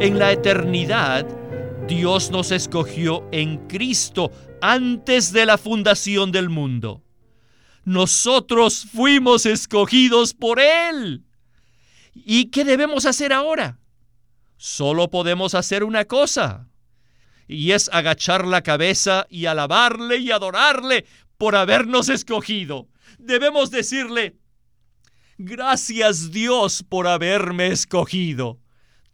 En la eternidad, Dios nos escogió en Cristo antes de la fundación del mundo. Nosotros fuimos escogidos por Él. ¿Y qué debemos hacer ahora? Solo podemos hacer una cosa, y es agachar la cabeza y alabarle y adorarle por habernos escogido. Debemos decirle, gracias Dios por haberme escogido.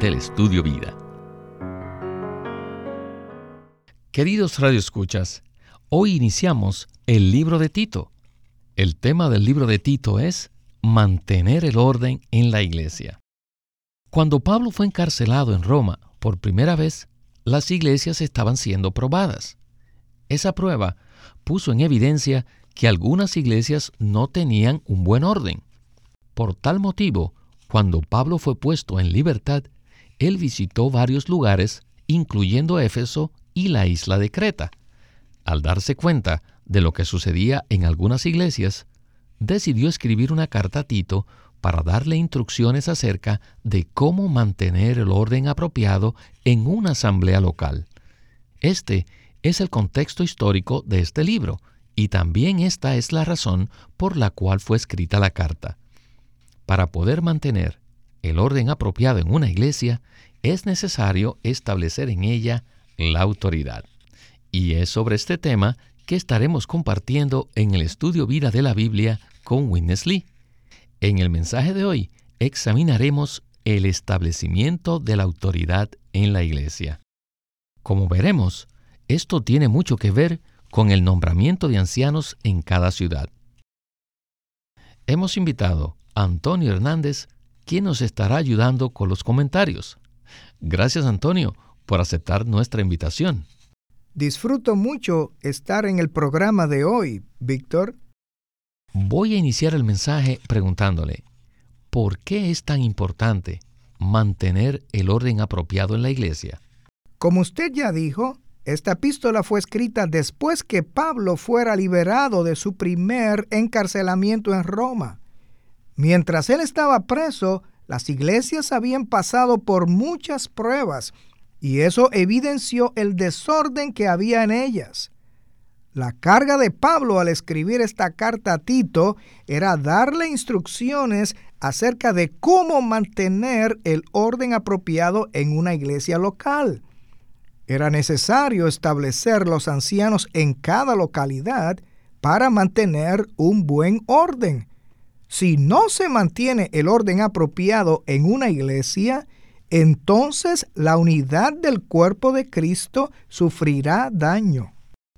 del Estudio Vida. Queridos radioescuchas, hoy iniciamos el libro de Tito. El tema del libro de Tito es mantener el orden en la iglesia. Cuando Pablo fue encarcelado en Roma por primera vez, las iglesias estaban siendo probadas. Esa prueba puso en evidencia que algunas iglesias no tenían un buen orden. Por tal motivo, cuando Pablo fue puesto en libertad, él visitó varios lugares, incluyendo Éfeso y la isla de Creta. Al darse cuenta de lo que sucedía en algunas iglesias, decidió escribir una carta a Tito para darle instrucciones acerca de cómo mantener el orden apropiado en una asamblea local. Este es el contexto histórico de este libro, y también esta es la razón por la cual fue escrita la carta. Para poder mantener el orden apropiado en una iglesia, es necesario establecer en ella la autoridad. Y es sobre este tema que estaremos compartiendo en el estudio Vida de la Biblia con Witness Lee. En el mensaje de hoy examinaremos el establecimiento de la autoridad en la iglesia. Como veremos, esto tiene mucho que ver con el nombramiento de ancianos en cada ciudad. Hemos invitado a Antonio Hernández, quien nos estará ayudando con los comentarios. Gracias Antonio por aceptar nuestra invitación. Disfruto mucho estar en el programa de hoy, Víctor. Voy a iniciar el mensaje preguntándole, ¿por qué es tan importante mantener el orden apropiado en la iglesia? Como usted ya dijo, esta epístola fue escrita después que Pablo fuera liberado de su primer encarcelamiento en Roma. Mientras él estaba preso, las iglesias habían pasado por muchas pruebas y eso evidenció el desorden que había en ellas. La carga de Pablo al escribir esta carta a Tito era darle instrucciones acerca de cómo mantener el orden apropiado en una iglesia local. Era necesario establecer los ancianos en cada localidad para mantener un buen orden. Si no se mantiene el orden apropiado en una iglesia, entonces la unidad del cuerpo de Cristo sufrirá daño.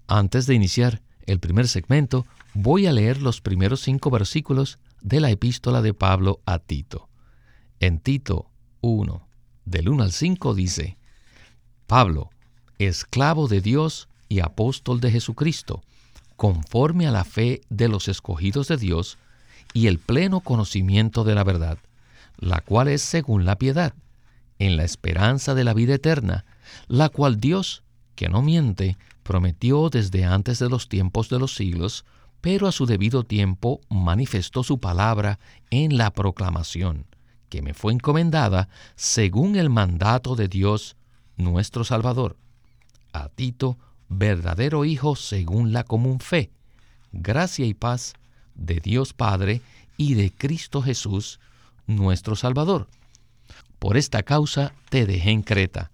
Antes de iniciar el primer segmento, voy a leer los primeros cinco versículos de la epístola de Pablo a Tito. En Tito 1, del 1 al 5 dice, Pablo, esclavo de Dios y apóstol de Jesucristo, conforme a la fe de los escogidos de Dios y el pleno conocimiento de la verdad, la cual es según la piedad, en la esperanza de la vida eterna, la cual Dios, que no miente, prometió desde antes de los tiempos de los siglos, pero a su debido tiempo manifestó su palabra en la proclamación, que me fue encomendada según el mandato de Dios nuestro Salvador. A Tito, verdadero Hijo según la común fe, gracia y paz de Dios Padre y de Cristo Jesús, nuestro Salvador. Por esta causa te dejé en Creta,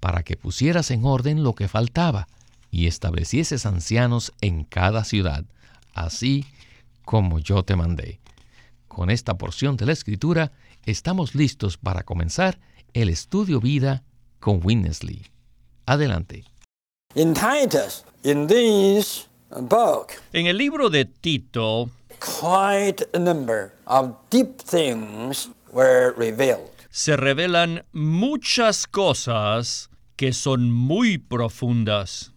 para que pusieras en orden lo que faltaba y establecieses ancianos en cada ciudad, así como yo te mandé. Con esta porción de la Escritura estamos listos para comenzar el estudio vida con Winnesley. Adelante. In Titus, in book, en el libro de Tito, quite a number of deep things were revealed. se revelan muchas cosas que son muy profundas.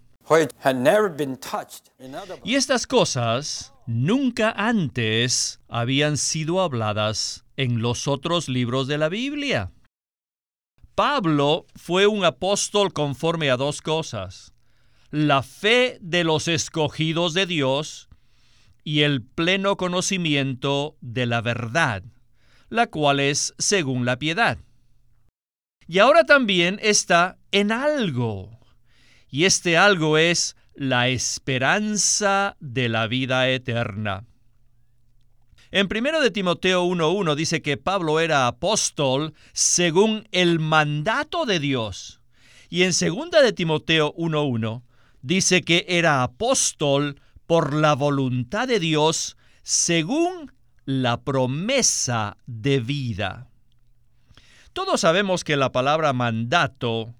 Y estas cosas nunca antes habían sido habladas en los otros libros de la Biblia. Pablo fue un apóstol conforme a dos cosas, la fe de los escogidos de Dios y el pleno conocimiento de la verdad, la cual es según la piedad. Y ahora también está en algo, y este algo es la esperanza de la vida eterna. En 1 de Timoteo 1.1 dice que Pablo era apóstol según el mandato de Dios. Y en 2 de Timoteo 1.1 dice que era apóstol por la voluntad de Dios según la promesa de vida. Todos sabemos que la palabra mandato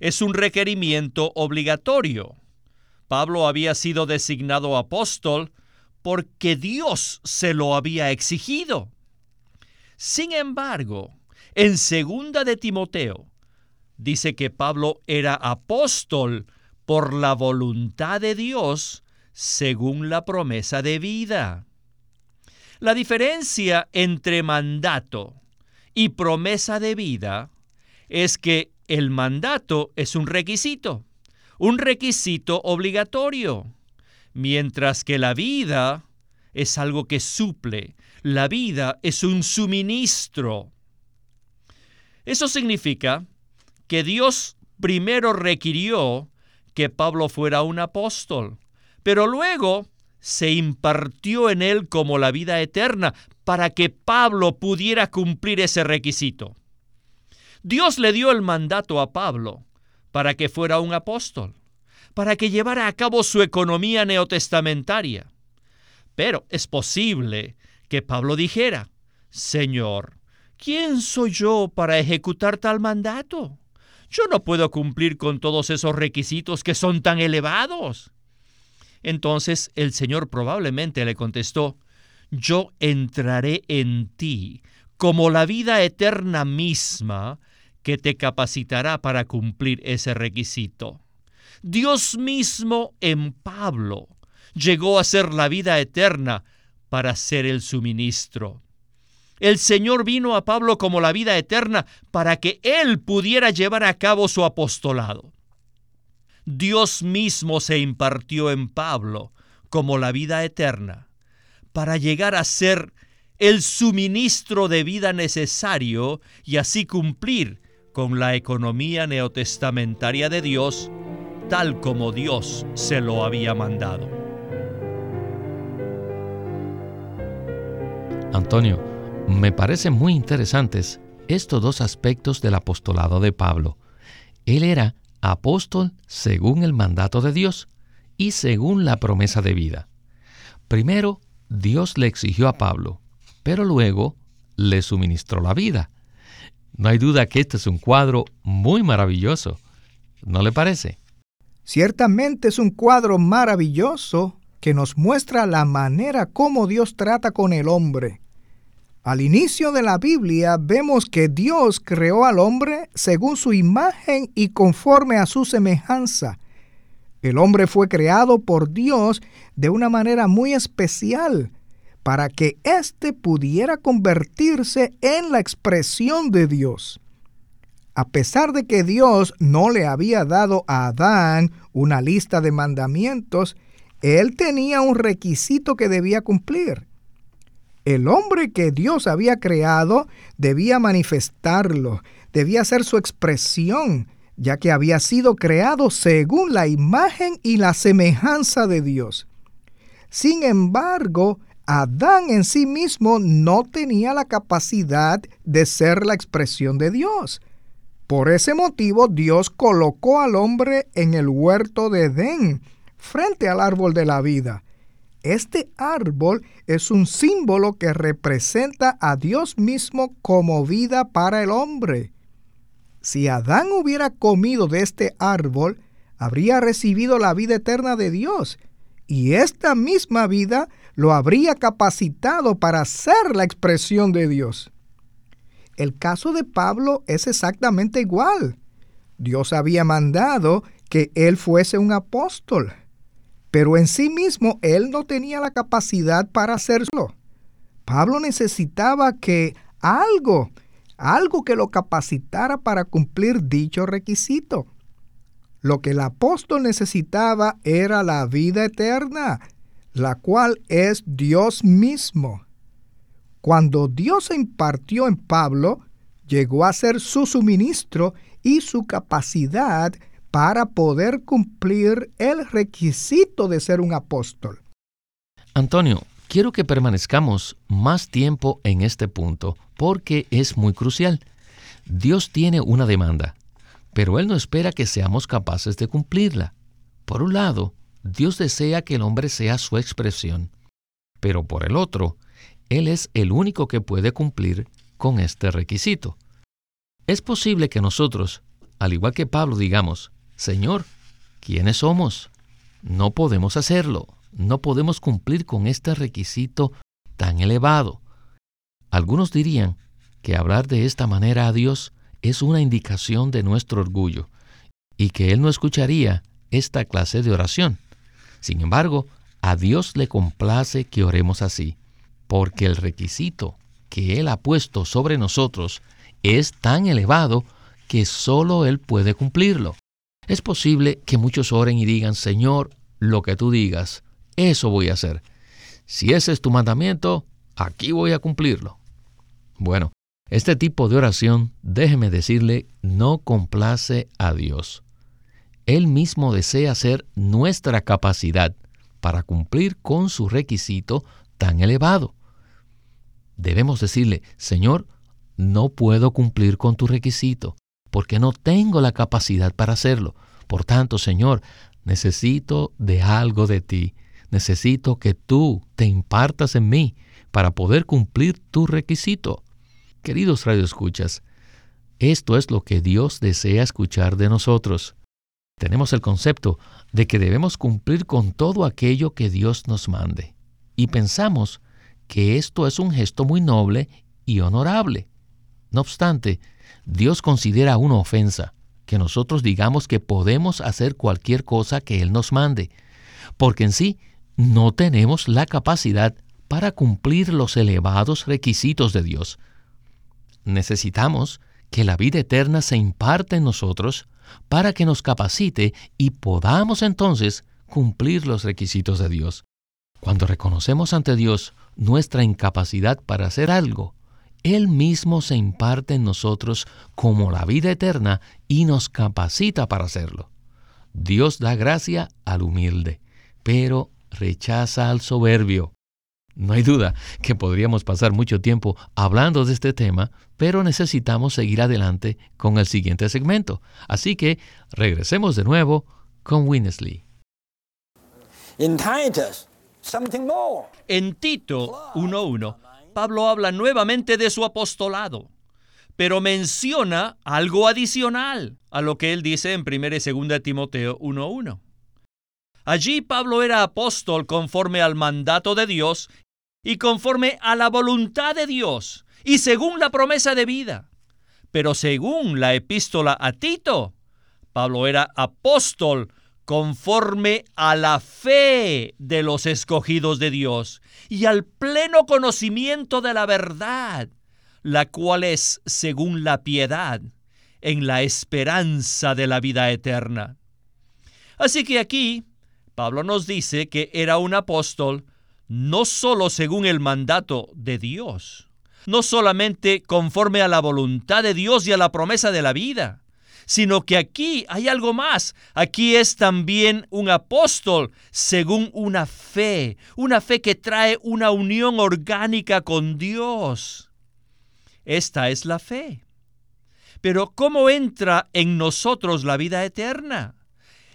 es un requerimiento obligatorio. Pablo había sido designado apóstol porque Dios se lo había exigido. Sin embargo, en segunda de Timoteo dice que Pablo era apóstol por la voluntad de Dios según la promesa de vida. La diferencia entre mandato y promesa de vida es que el mandato es un requisito, un requisito obligatorio mientras que la vida es algo que suple, la vida es un suministro. Eso significa que Dios primero requirió que Pablo fuera un apóstol, pero luego se impartió en él como la vida eterna para que Pablo pudiera cumplir ese requisito. Dios le dio el mandato a Pablo para que fuera un apóstol para que llevara a cabo su economía neotestamentaria. Pero es posible que Pablo dijera, Señor, ¿quién soy yo para ejecutar tal mandato? Yo no puedo cumplir con todos esos requisitos que son tan elevados. Entonces el Señor probablemente le contestó, yo entraré en ti como la vida eterna misma que te capacitará para cumplir ese requisito. Dios mismo en Pablo llegó a ser la vida eterna para ser el suministro. El Señor vino a Pablo como la vida eterna para que él pudiera llevar a cabo su apostolado. Dios mismo se impartió en Pablo como la vida eterna para llegar a ser el suministro de vida necesario y así cumplir con la economía neotestamentaria de Dios tal como Dios se lo había mandado. Antonio, me parecen muy interesantes estos dos aspectos del apostolado de Pablo. Él era apóstol según el mandato de Dios y según la promesa de vida. Primero, Dios le exigió a Pablo, pero luego le suministró la vida. No hay duda que este es un cuadro muy maravilloso. ¿No le parece? Ciertamente es un cuadro maravilloso que nos muestra la manera como Dios trata con el hombre. Al inicio de la Biblia vemos que Dios creó al hombre según su imagen y conforme a su semejanza. El hombre fue creado por Dios de una manera muy especial para que éste pudiera convertirse en la expresión de Dios. A pesar de que Dios no le había dado a Adán una lista de mandamientos, él tenía un requisito que debía cumplir. El hombre que Dios había creado debía manifestarlo, debía ser su expresión, ya que había sido creado según la imagen y la semejanza de Dios. Sin embargo, Adán en sí mismo no tenía la capacidad de ser la expresión de Dios. Por ese motivo Dios colocó al hombre en el huerto de Edén, frente al árbol de la vida. Este árbol es un símbolo que representa a Dios mismo como vida para el hombre. Si Adán hubiera comido de este árbol, habría recibido la vida eterna de Dios, y esta misma vida lo habría capacitado para ser la expresión de Dios. el caso de Pablo es exactamente igual. Dios había mandado que él fuese un apóstol, pero en sí mismo él no tenía la capacidad para hacerlo. Pablo necesitaba que algo, algo que lo capacitara para cumplir dicho requisito. Lo que el apóstol necesitaba era la vida eterna, la cual es Dios mismo. Cuando Dios se impartió en Pablo, llegó a ser su suministro y su capacidad para poder cumplir el requisito de ser un apóstol. Antonio, quiero que permanezcamos más tiempo en este punto porque es muy crucial. Dios tiene una demanda, pero Él no espera que seamos capaces de cumplirla. Por un lado, Dios desea que el hombre sea su expresión, pero por el otro, Él es el único que puede cumplir con este requisito. Es posible que nosotros, al igual que Pablo, digamos, Señor, ¿quiénes somos? No podemos hacerlo, no podemos cumplir con este requisito tan elevado. Algunos dirían que hablar de esta manera a Dios es una indicación de nuestro orgullo y que Él no escucharía esta clase de oración. Sin embargo, a Dios le complace que oremos así, porque el requisito que Él ha puesto sobre nosotros es tan elevado que solo Él puede cumplirlo. Es posible que muchos oren y digan, Señor, lo que tú digas, eso voy a hacer. Si ese es tu mandamiento, aquí voy a cumplirlo. Bueno, este tipo de oración, déjeme decirle, no complace a Dios. Él mismo desea ser nuestra capacidad para cumplir con su requisito tan elevado. Debemos decirle, Señor, no puedo cumplir con tu requisito, porque no tengo la capacidad para hacerlo. Por tanto, Señor, necesito de algo de ti. Necesito que tú te impartas en mí para poder cumplir tu requisito. Queridos radioescuchas, esto es lo que Dios desea escuchar de nosotros. Tenemos el concepto de que debemos cumplir con todo aquello que Dios nos mande. Y pensamos que esto es un gesto muy noble y honorable. No obstante, Dios considera una ofensa que nosotros digamos que podemos hacer cualquier cosa que Él nos mande, porque en sí no tenemos la capacidad para cumplir los elevados requisitos de Dios. Necesitamos que la vida eterna se imparte en nosotros para que nos capacite y podamos entonces cumplir los requisitos de Dios. Cuando reconocemos ante Dios nuestra incapacidad para hacer algo, él mismo se imparte en nosotros como la vida eterna y nos capacita para hacerlo. Dios da gracia al humilde, pero rechaza al soberbio. No hay duda que podríamos pasar mucho tiempo hablando de este tema, pero necesitamos seguir adelante con el siguiente segmento. Así que regresemos de nuevo con Winnesley. En Tito 1.1 Pablo habla nuevamente de su apostolado, pero menciona algo adicional a lo que él dice en 1 y 2 Timoteo 1.1. Allí Pablo era apóstol conforme al mandato de Dios y conforme a la voluntad de Dios y según la promesa de vida. Pero según la epístola a Tito, Pablo era apóstol conforme a la fe de los escogidos de Dios y al pleno conocimiento de la verdad, la cual es según la piedad, en la esperanza de la vida eterna. Así que aquí Pablo nos dice que era un apóstol no solo según el mandato de Dios, no solamente conforme a la voluntad de Dios y a la promesa de la vida, sino que aquí hay algo más. Aquí es también un apóstol según una fe, una fe que trae una unión orgánica con Dios. Esta es la fe. Pero ¿cómo entra en nosotros la vida eterna?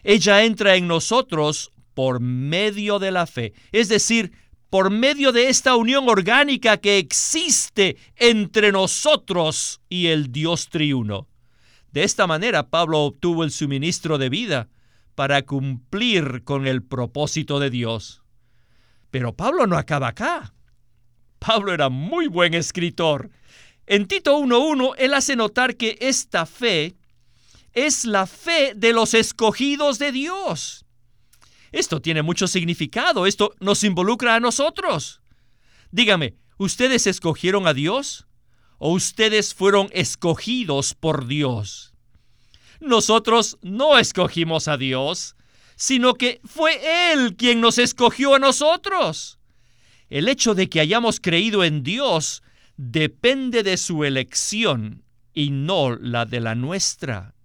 Ella entra en nosotros por medio de la fe, es decir, por medio de esta unión orgánica que existe entre nosotros y el Dios triuno. De esta manera Pablo obtuvo el suministro de vida para cumplir con el propósito de Dios. Pero Pablo no acaba acá. Pablo era muy buen escritor En Tito 1.1, él hace notar que esta fe es la fe de los escogidos de Dios. Esto tiene mucho significado, esto nos involucra a nosotros. Dígame, ¿ustedes escogieron a Dios o ustedes fueron escogidos por Dios? Nosotros no escogimos a Dios, sino que fue Él quien nos escogió a nosotros. El hecho de que hayamos creído en Dios depende de su elección y no la de la nuestra.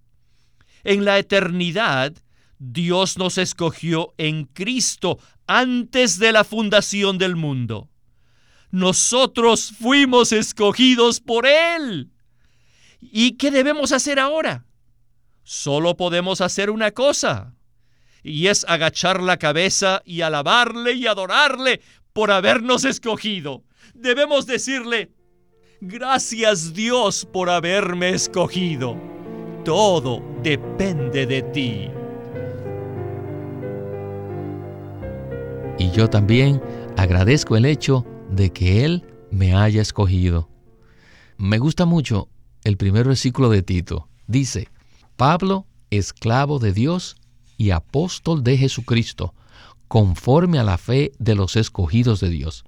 En la eternidad, Dios nos escogió en Cristo antes de la fundación del mundo. Nosotros fuimos escogidos por Él. ¿Y qué debemos hacer ahora? Solo podemos hacer una cosa, y es agachar la cabeza y alabarle y adorarle por habernos escogido. Debemos decirle, gracias Dios por haberme escogido. Todo depende de ti. Y yo también agradezco el hecho de que Él me haya escogido. Me gusta mucho el primer versículo de Tito. Dice, Pablo, esclavo de Dios y apóstol de Jesucristo, conforme a la fe de los escogidos de Dios.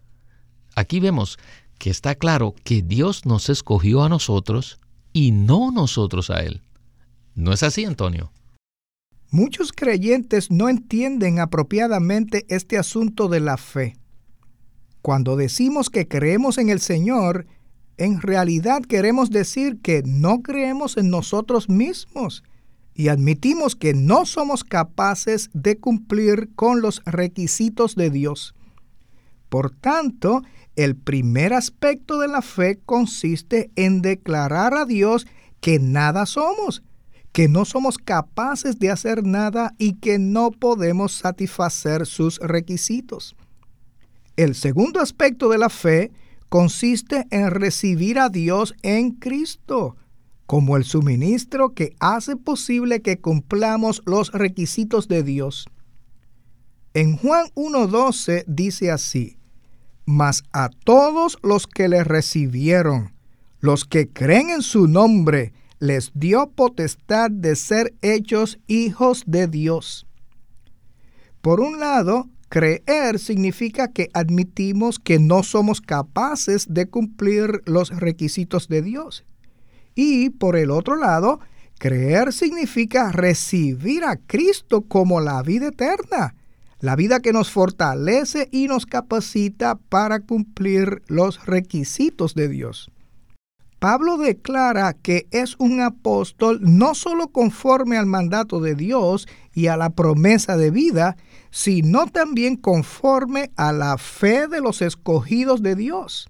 Aquí vemos que está claro que Dios nos escogió a nosotros y no nosotros a Él. ¿No es así, Antonio? Muchos creyentes no entienden apropiadamente este asunto de la fe. Cuando decimos que creemos en el Señor, en realidad queremos decir que no creemos en nosotros mismos y admitimos que no somos capaces de cumplir con los requisitos de Dios. Por tanto, el primer aspecto de la fe consiste en declarar a Dios que nada somos, que no somos capaces de hacer nada y que no podemos satisfacer sus requisitos. El segundo aspecto de la fe consiste en recibir a Dios en Cristo como el suministro que hace posible que cumplamos los requisitos de Dios. En Juan 1.12 dice así, Mas a todos los que le recibieron, los que creen en su nombre, les dio potestad de ser hechos hijos de Dios. Por un lado, Creer significa que admitimos que no somos capaces de cumplir los requisitos de Dios. Y por el otro lado, creer significa recibir a Cristo como la vida eterna, la vida que nos fortalece y nos capacita para cumplir los requisitos de Dios. Pablo declara que es un apóstol no solo conforme al mandato de Dios y a la promesa de vida, sino también conforme a la fe de los escogidos de Dios.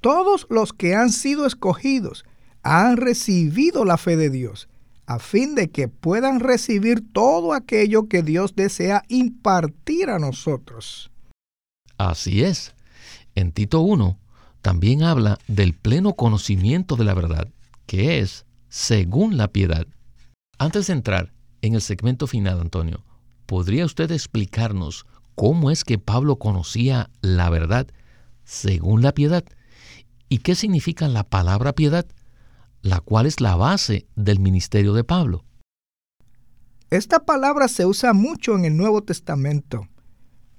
Todos los que han sido escogidos han recibido la fe de Dios, a fin de que puedan recibir todo aquello que Dios desea impartir a nosotros. Así es. En Tito 1 también habla del pleno conocimiento de la verdad, que es según la piedad. Antes de entrar en el segmento final, Antonio, ¿podría usted explicarnos cómo es que Pablo conocía la verdad según la piedad? ¿Y qué significa la palabra piedad, la cual es la base del ministerio de Pablo? Esta palabra se usa mucho en el Nuevo Testamento.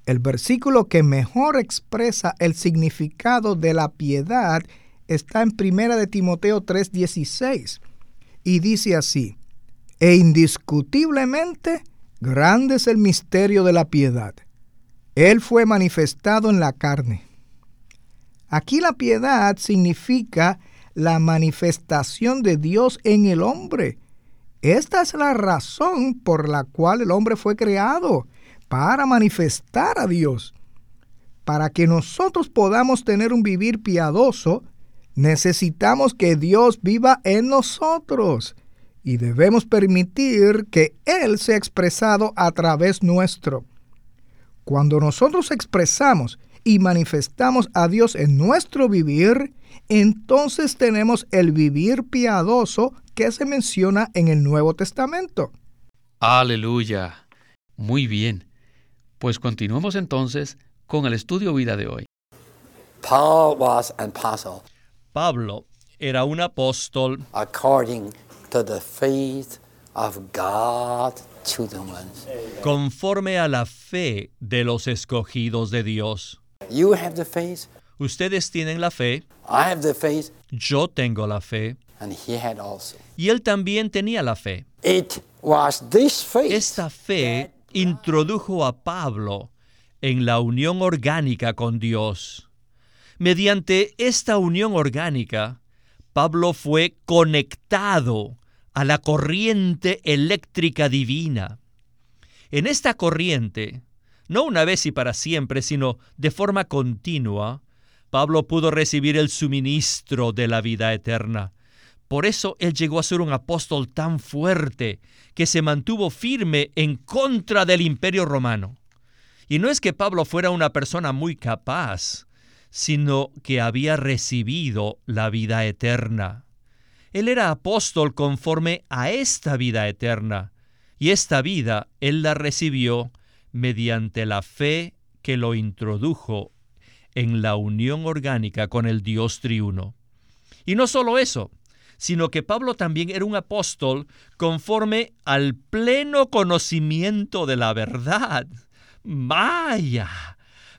El versículo que mejor expresa el significado de la piedad está en 1 de Timoteo 3:16 y dice así: "E indiscutiblemente grande es el misterio de la piedad. Él fue manifestado en la carne." Aquí la piedad significa la manifestación de Dios en el hombre. Esta es la razón por la cual el hombre fue creado para manifestar a Dios. Para que nosotros podamos tener un vivir piadoso, necesitamos que Dios viva en nosotros y debemos permitir que Él sea expresado a través nuestro. Cuando nosotros expresamos y manifestamos a Dios en nuestro vivir, entonces tenemos el vivir piadoso que se menciona en el Nuevo Testamento. Aleluya. Muy bien. Pues continuemos entonces con el estudio vida de hoy. Pablo era un apóstol according to the faith of God chosen ones. conforme a la fe de los escogidos de Dios. You have the faith, Ustedes tienen la fe, I have the faith, yo tengo la fe, and he had also. y él también tenía la fe. It was this faith Esta fe introdujo a Pablo en la unión orgánica con Dios. Mediante esta unión orgánica, Pablo fue conectado a la corriente eléctrica divina. En esta corriente, no una vez y para siempre, sino de forma continua, Pablo pudo recibir el suministro de la vida eterna. Por eso él llegó a ser un apóstol tan fuerte que se mantuvo firme en contra del imperio romano. Y no es que Pablo fuera una persona muy capaz, sino que había recibido la vida eterna. Él era apóstol conforme a esta vida eterna, y esta vida él la recibió mediante la fe que lo introdujo en la unión orgánica con el Dios triuno. Y no solo eso, sino que Pablo también era un apóstol conforme al pleno conocimiento de la verdad. Vaya,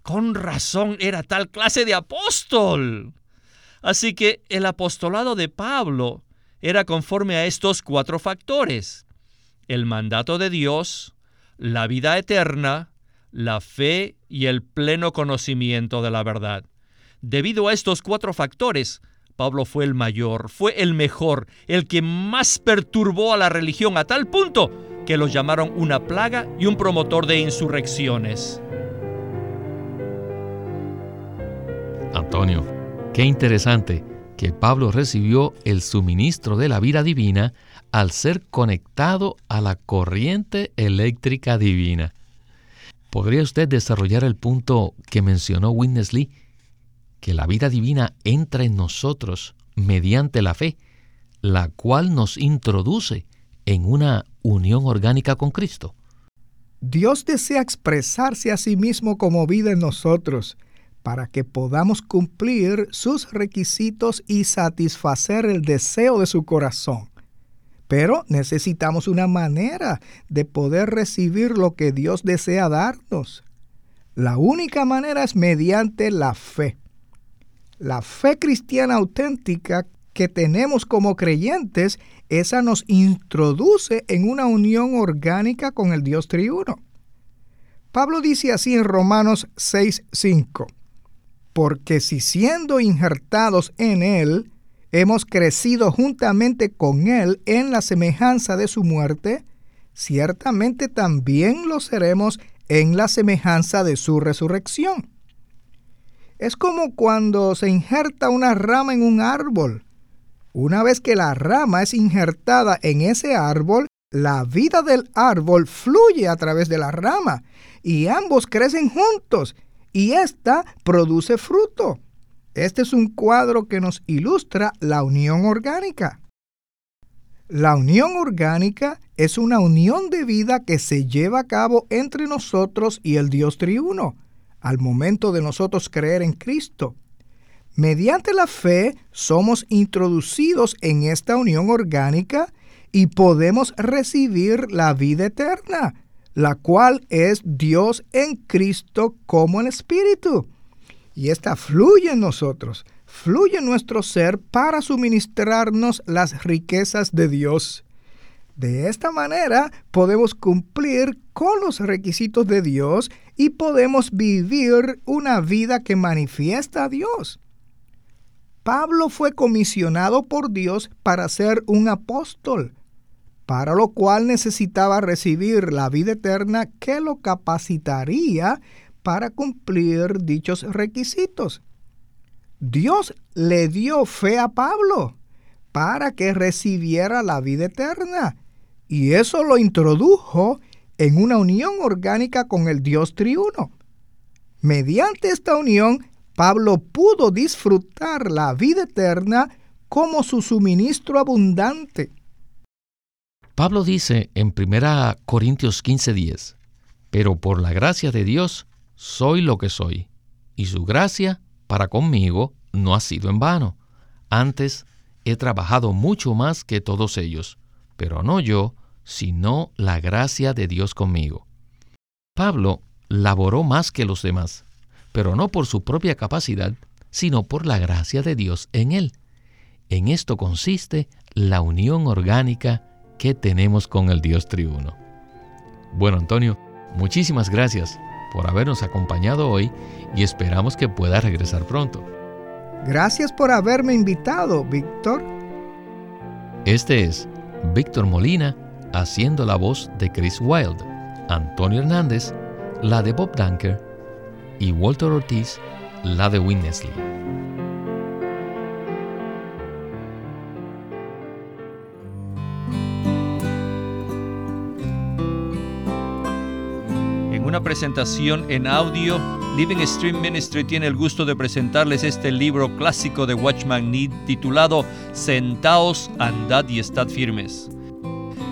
con razón era tal clase de apóstol. Así que el apostolado de Pablo era conforme a estos cuatro factores. El mandato de Dios, la vida eterna, la fe y el pleno conocimiento de la verdad. Debido a estos cuatro factores, Pablo fue el mayor, fue el mejor, el que más perturbó a la religión a tal punto que lo llamaron una plaga y un promotor de insurrecciones. Antonio, qué interesante que Pablo recibió el suministro de la vida divina al ser conectado a la corriente eléctrica divina. ¿Podría usted desarrollar el punto que mencionó Witness Lee? Que la vida divina entra en nosotros mediante la fe, la cual nos introduce en una unión orgánica con Cristo. Dios desea expresarse a sí mismo como vida en nosotros para que podamos cumplir sus requisitos y satisfacer el deseo de su corazón. Pero necesitamos una manera de poder recibir lo que Dios desea darnos. La única manera es mediante la fe. La fe cristiana auténtica que tenemos como creyentes, esa nos introduce en una unión orgánica con el Dios triuno. Pablo dice así en Romanos 6:5, porque si siendo injertados en Él, hemos crecido juntamente con Él en la semejanza de su muerte, ciertamente también lo seremos en la semejanza de su resurrección. Es como cuando se injerta una rama en un árbol. Una vez que la rama es injertada en ese árbol, la vida del árbol fluye a través de la rama y ambos crecen juntos y ésta produce fruto. Este es un cuadro que nos ilustra la unión orgánica. La unión orgánica es una unión de vida que se lleva a cabo entre nosotros y el Dios triuno al momento de nosotros creer en Cristo. Mediante la fe somos introducidos en esta unión orgánica y podemos recibir la vida eterna, la cual es Dios en Cristo como el Espíritu. Y esta fluye en nosotros, fluye en nuestro ser para suministrarnos las riquezas de Dios. De esta manera podemos cumplir con los requisitos de Dios y podemos vivir una vida que manifiesta a Dios. Pablo fue comisionado por Dios para ser un apóstol, para lo cual necesitaba recibir la vida eterna que lo capacitaría para cumplir dichos requisitos. Dios le dio fe a Pablo para que recibiera la vida eterna y eso lo introdujo en una unión orgánica con el Dios triuno. Mediante esta unión, Pablo pudo disfrutar la vida eterna como su suministro abundante. Pablo dice en 1 Corintios 15:10, pero por la gracia de Dios soy lo que soy, y su gracia para conmigo no ha sido en vano. Antes, he trabajado mucho más que todos ellos, pero no yo, sino la gracia de Dios conmigo. Pablo laboró más que los demás, pero no por su propia capacidad, sino por la gracia de Dios en él. En esto consiste la unión orgánica que tenemos con el Dios triuno. Bueno, Antonio, muchísimas gracias por habernos acompañado hoy y esperamos que pueda regresar pronto. Gracias por haberme invitado, Víctor. Este es Víctor Molina haciendo la voz de Chris Wilde, Antonio Hernández, la de Bob Dunker y Walter Ortiz, la de Winnesley. En una presentación en audio, Living Stream Ministry tiene el gusto de presentarles este libro clásico de Watchman Nee titulado Sentaos, andad y estad firmes,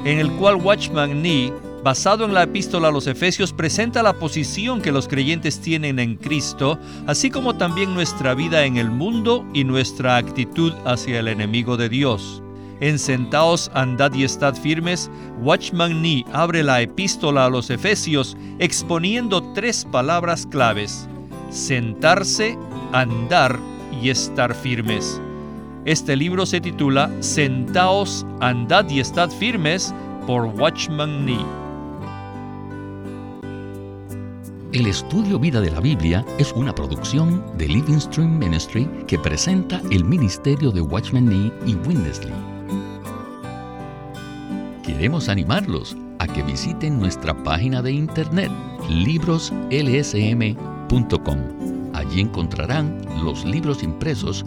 en el cual Watchman Nee basado en la epístola a los Efesios, presenta la posición que los creyentes tienen en Cristo, así como también nuestra vida en el mundo y nuestra actitud hacia el enemigo de Dios. En Sentaos, andad y estad firmes, Watchman Nee abre la epístola a los Efesios exponiendo tres palabras claves: sentarse, andar y estar firmes. Este libro se titula Sentaos, andad y estad firmes por Watchman Nee. El estudio Vida de la Biblia es una producción de Living Stream Ministry que presenta el ministerio de Watchman Nee y Winnesley. Queremos animarlos a que visiten nuestra página de internet libroslsm.com. Allí encontrarán los libros impresos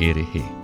It is.